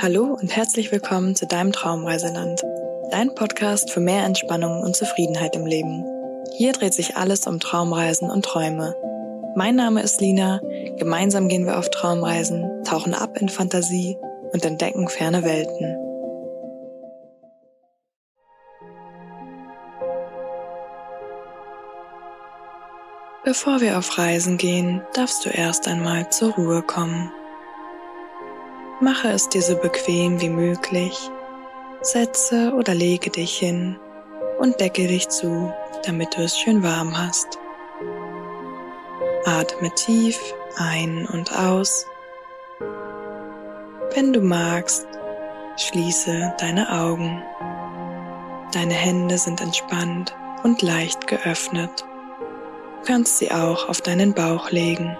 Hallo und herzlich willkommen zu deinem Traumreiseland, dein Podcast für mehr Entspannung und Zufriedenheit im Leben. Hier dreht sich alles um Traumreisen und Träume. Mein Name ist Lina, gemeinsam gehen wir auf Traumreisen, tauchen ab in Fantasie und entdecken ferne Welten. Bevor wir auf Reisen gehen, darfst du erst einmal zur Ruhe kommen. Mache es dir so bequem wie möglich. Setze oder lege dich hin und decke dich zu, damit du es schön warm hast. Atme tief ein und aus. Wenn du magst, schließe deine Augen. Deine Hände sind entspannt und leicht geöffnet. Du kannst sie auch auf deinen Bauch legen.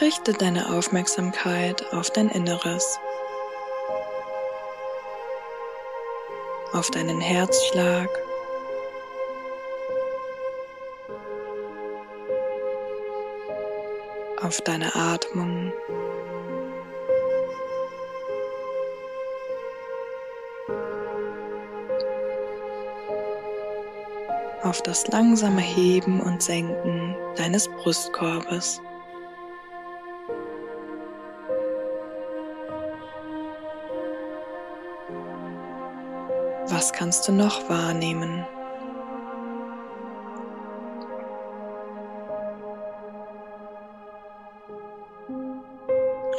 Richte deine Aufmerksamkeit auf dein Inneres, auf deinen Herzschlag, auf deine Atmung. auf das langsame Heben und Senken deines Brustkorbes. Was kannst du noch wahrnehmen?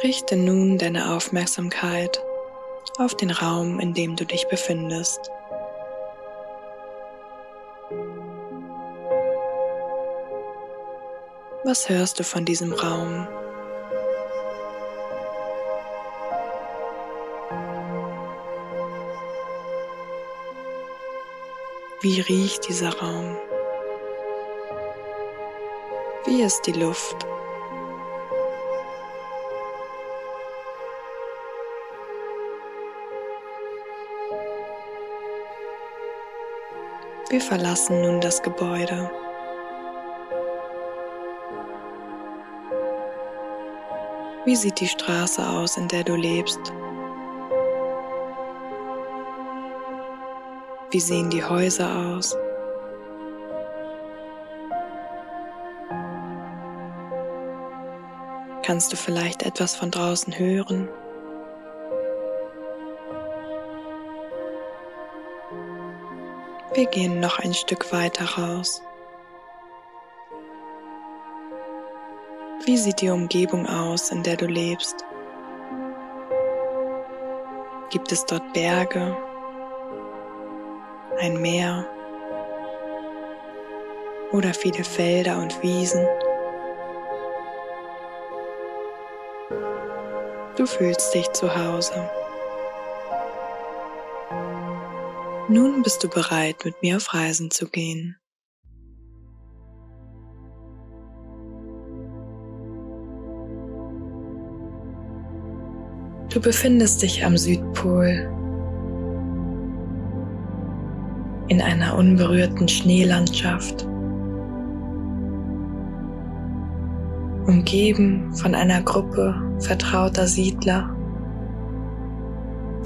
Richte nun deine Aufmerksamkeit auf den Raum, in dem du dich befindest. Was hörst du von diesem Raum? Wie riecht dieser Raum? Wie ist die Luft? Wir verlassen nun das Gebäude. Wie sieht die Straße aus, in der du lebst? Wie sehen die Häuser aus? Kannst du vielleicht etwas von draußen hören? Wir gehen noch ein Stück weiter raus. Wie sieht die Umgebung aus, in der du lebst? Gibt es dort Berge, ein Meer oder viele Felder und Wiesen. Du fühlst dich zu Hause. Nun bist du bereit, mit mir auf Reisen zu gehen. Du befindest dich am Südpol in einer unberührten Schneelandschaft, umgeben von einer Gruppe vertrauter Siedler,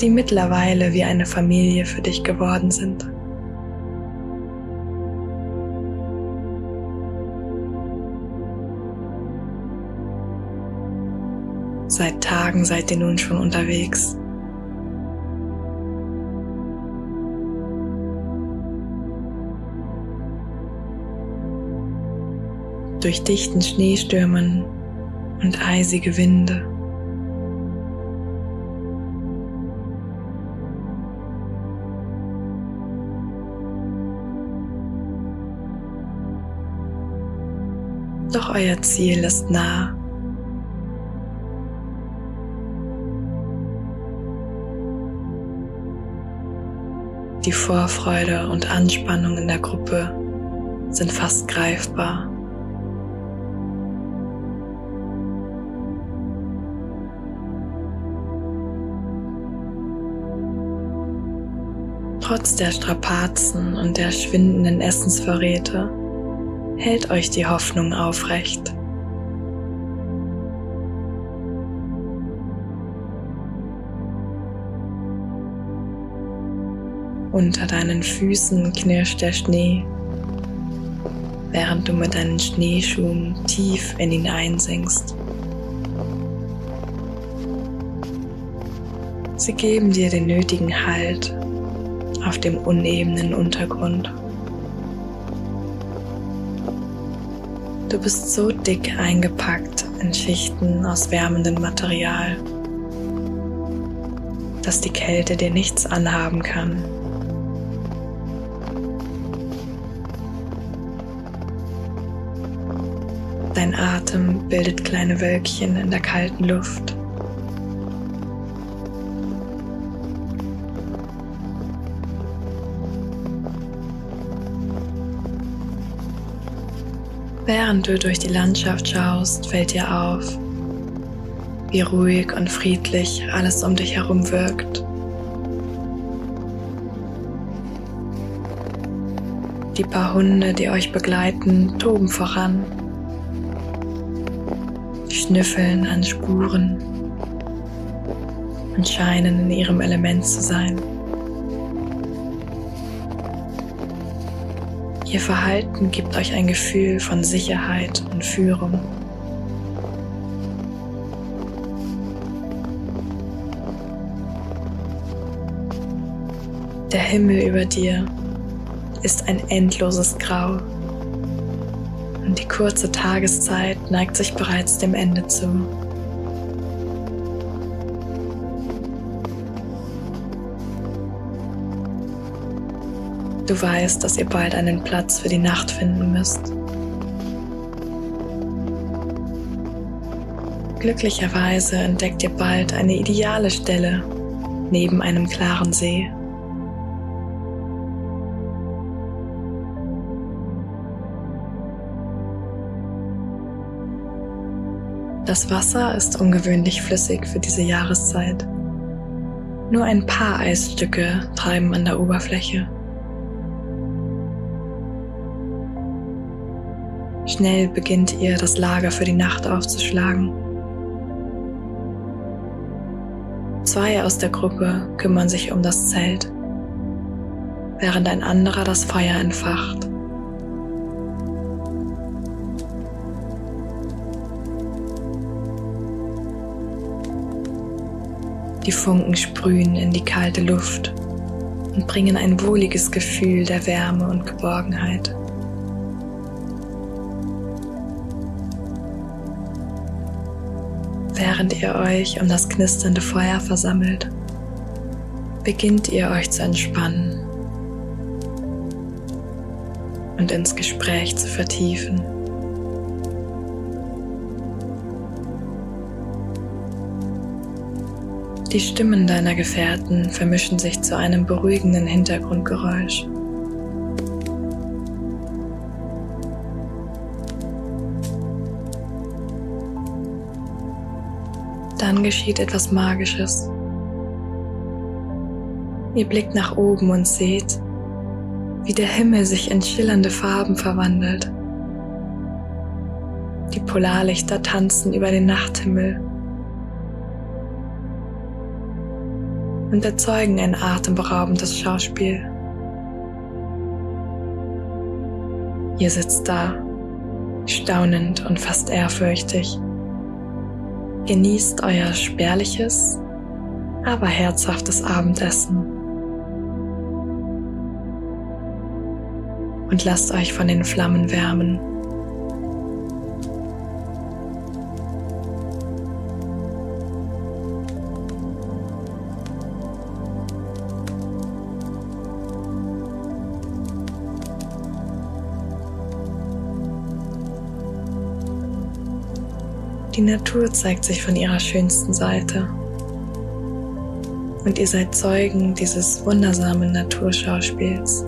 die mittlerweile wie eine Familie für dich geworden sind. Seit Tagen seid ihr nun schon unterwegs. Durch dichten Schneestürmen und eisige Winde. Doch euer Ziel ist nah. Die Vorfreude und Anspannung in der Gruppe sind fast greifbar. Trotz der Strapazen und der schwindenden Essensvorräte hält euch die Hoffnung aufrecht. Unter deinen Füßen knirscht der Schnee, während du mit deinen Schneeschuhen tief in ihn einsinkst. Sie geben dir den nötigen Halt auf dem unebenen Untergrund. Du bist so dick eingepackt in Schichten aus wärmendem Material, dass die Kälte dir nichts anhaben kann. Dein Atem bildet kleine Wölkchen in der kalten Luft. Während du durch die Landschaft schaust, fällt dir auf, wie ruhig und friedlich alles um dich herum wirkt. Die paar Hunde, die euch begleiten, toben voran, schnüffeln an Spuren und scheinen in ihrem Element zu sein. Ihr Verhalten gibt euch ein Gefühl von Sicherheit und Führung. Der Himmel über dir ist ein endloses Grau und die kurze Tageszeit neigt sich bereits dem Ende zu. Du weißt, dass ihr bald einen Platz für die Nacht finden müsst. Glücklicherweise entdeckt ihr bald eine ideale Stelle neben einem klaren See. Das Wasser ist ungewöhnlich flüssig für diese Jahreszeit. Nur ein paar Eisstücke treiben an der Oberfläche. Schnell beginnt ihr, das Lager für die Nacht aufzuschlagen. Zwei aus der Gruppe kümmern sich um das Zelt, während ein anderer das Feuer entfacht. Die Funken sprühen in die kalte Luft und bringen ein wohliges Gefühl der Wärme und Geborgenheit. Während ihr euch um das knisternde Feuer versammelt, beginnt ihr euch zu entspannen und ins Gespräch zu vertiefen. Die Stimmen deiner Gefährten vermischen sich zu einem beruhigenden Hintergrundgeräusch. Geschieht etwas Magisches. Ihr blickt nach oben und seht, wie der Himmel sich in schillernde Farben verwandelt. Die Polarlichter tanzen über den Nachthimmel und erzeugen ein atemberaubendes Schauspiel. Ihr sitzt da, staunend und fast ehrfürchtig. Genießt euer spärliches, aber herzhaftes Abendessen. Und lasst euch von den Flammen wärmen. Die Natur zeigt sich von ihrer schönsten Seite. Und ihr seid Zeugen dieses wundersamen Naturschauspiels.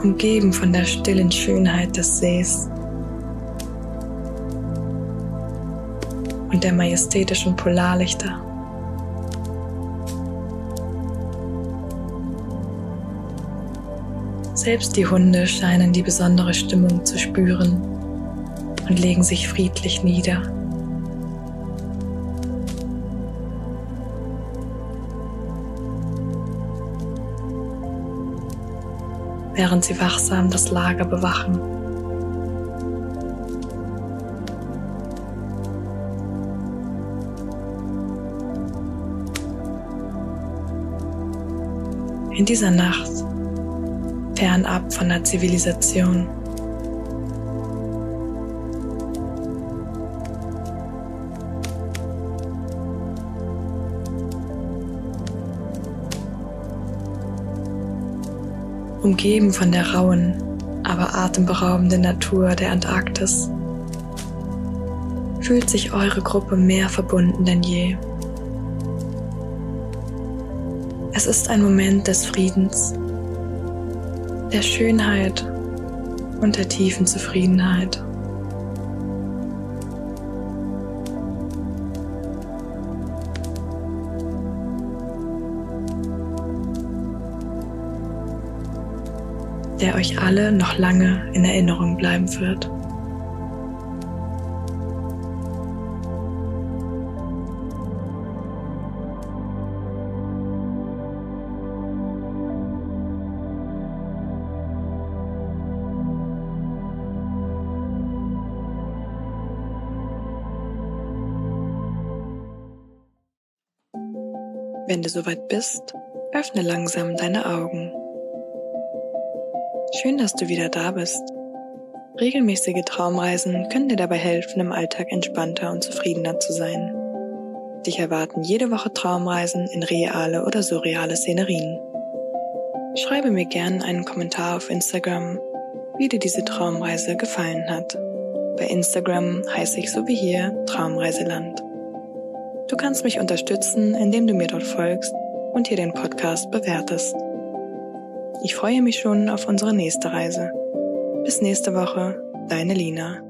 Umgeben von der stillen Schönheit des Sees und der majestätischen Polarlichter. Selbst die Hunde scheinen die besondere Stimmung zu spüren und legen sich friedlich nieder. während sie wachsam das Lager bewachen. In dieser Nacht, fernab von der Zivilisation, umgeben von der rauen, aber atemberaubenden Natur der Antarktis, fühlt sich eure Gruppe mehr verbunden denn je. Es ist ein Moment des Friedens, der Schönheit und der tiefen Zufriedenheit. der euch alle noch lange in Erinnerung bleiben wird. Wenn du soweit bist, öffne langsam deine Augen. Schön, dass du wieder da bist. Regelmäßige Traumreisen können dir dabei helfen, im Alltag entspannter und zufriedener zu sein. Dich erwarten jede Woche Traumreisen in reale oder surreale Szenerien. Schreibe mir gern einen Kommentar auf Instagram, wie dir diese Traumreise gefallen hat. Bei Instagram heiße ich so wie hier Traumreiseland. Du kannst mich unterstützen, indem du mir dort folgst und hier den Podcast bewertest. Ich freue mich schon auf unsere nächste Reise. Bis nächste Woche, deine Lina.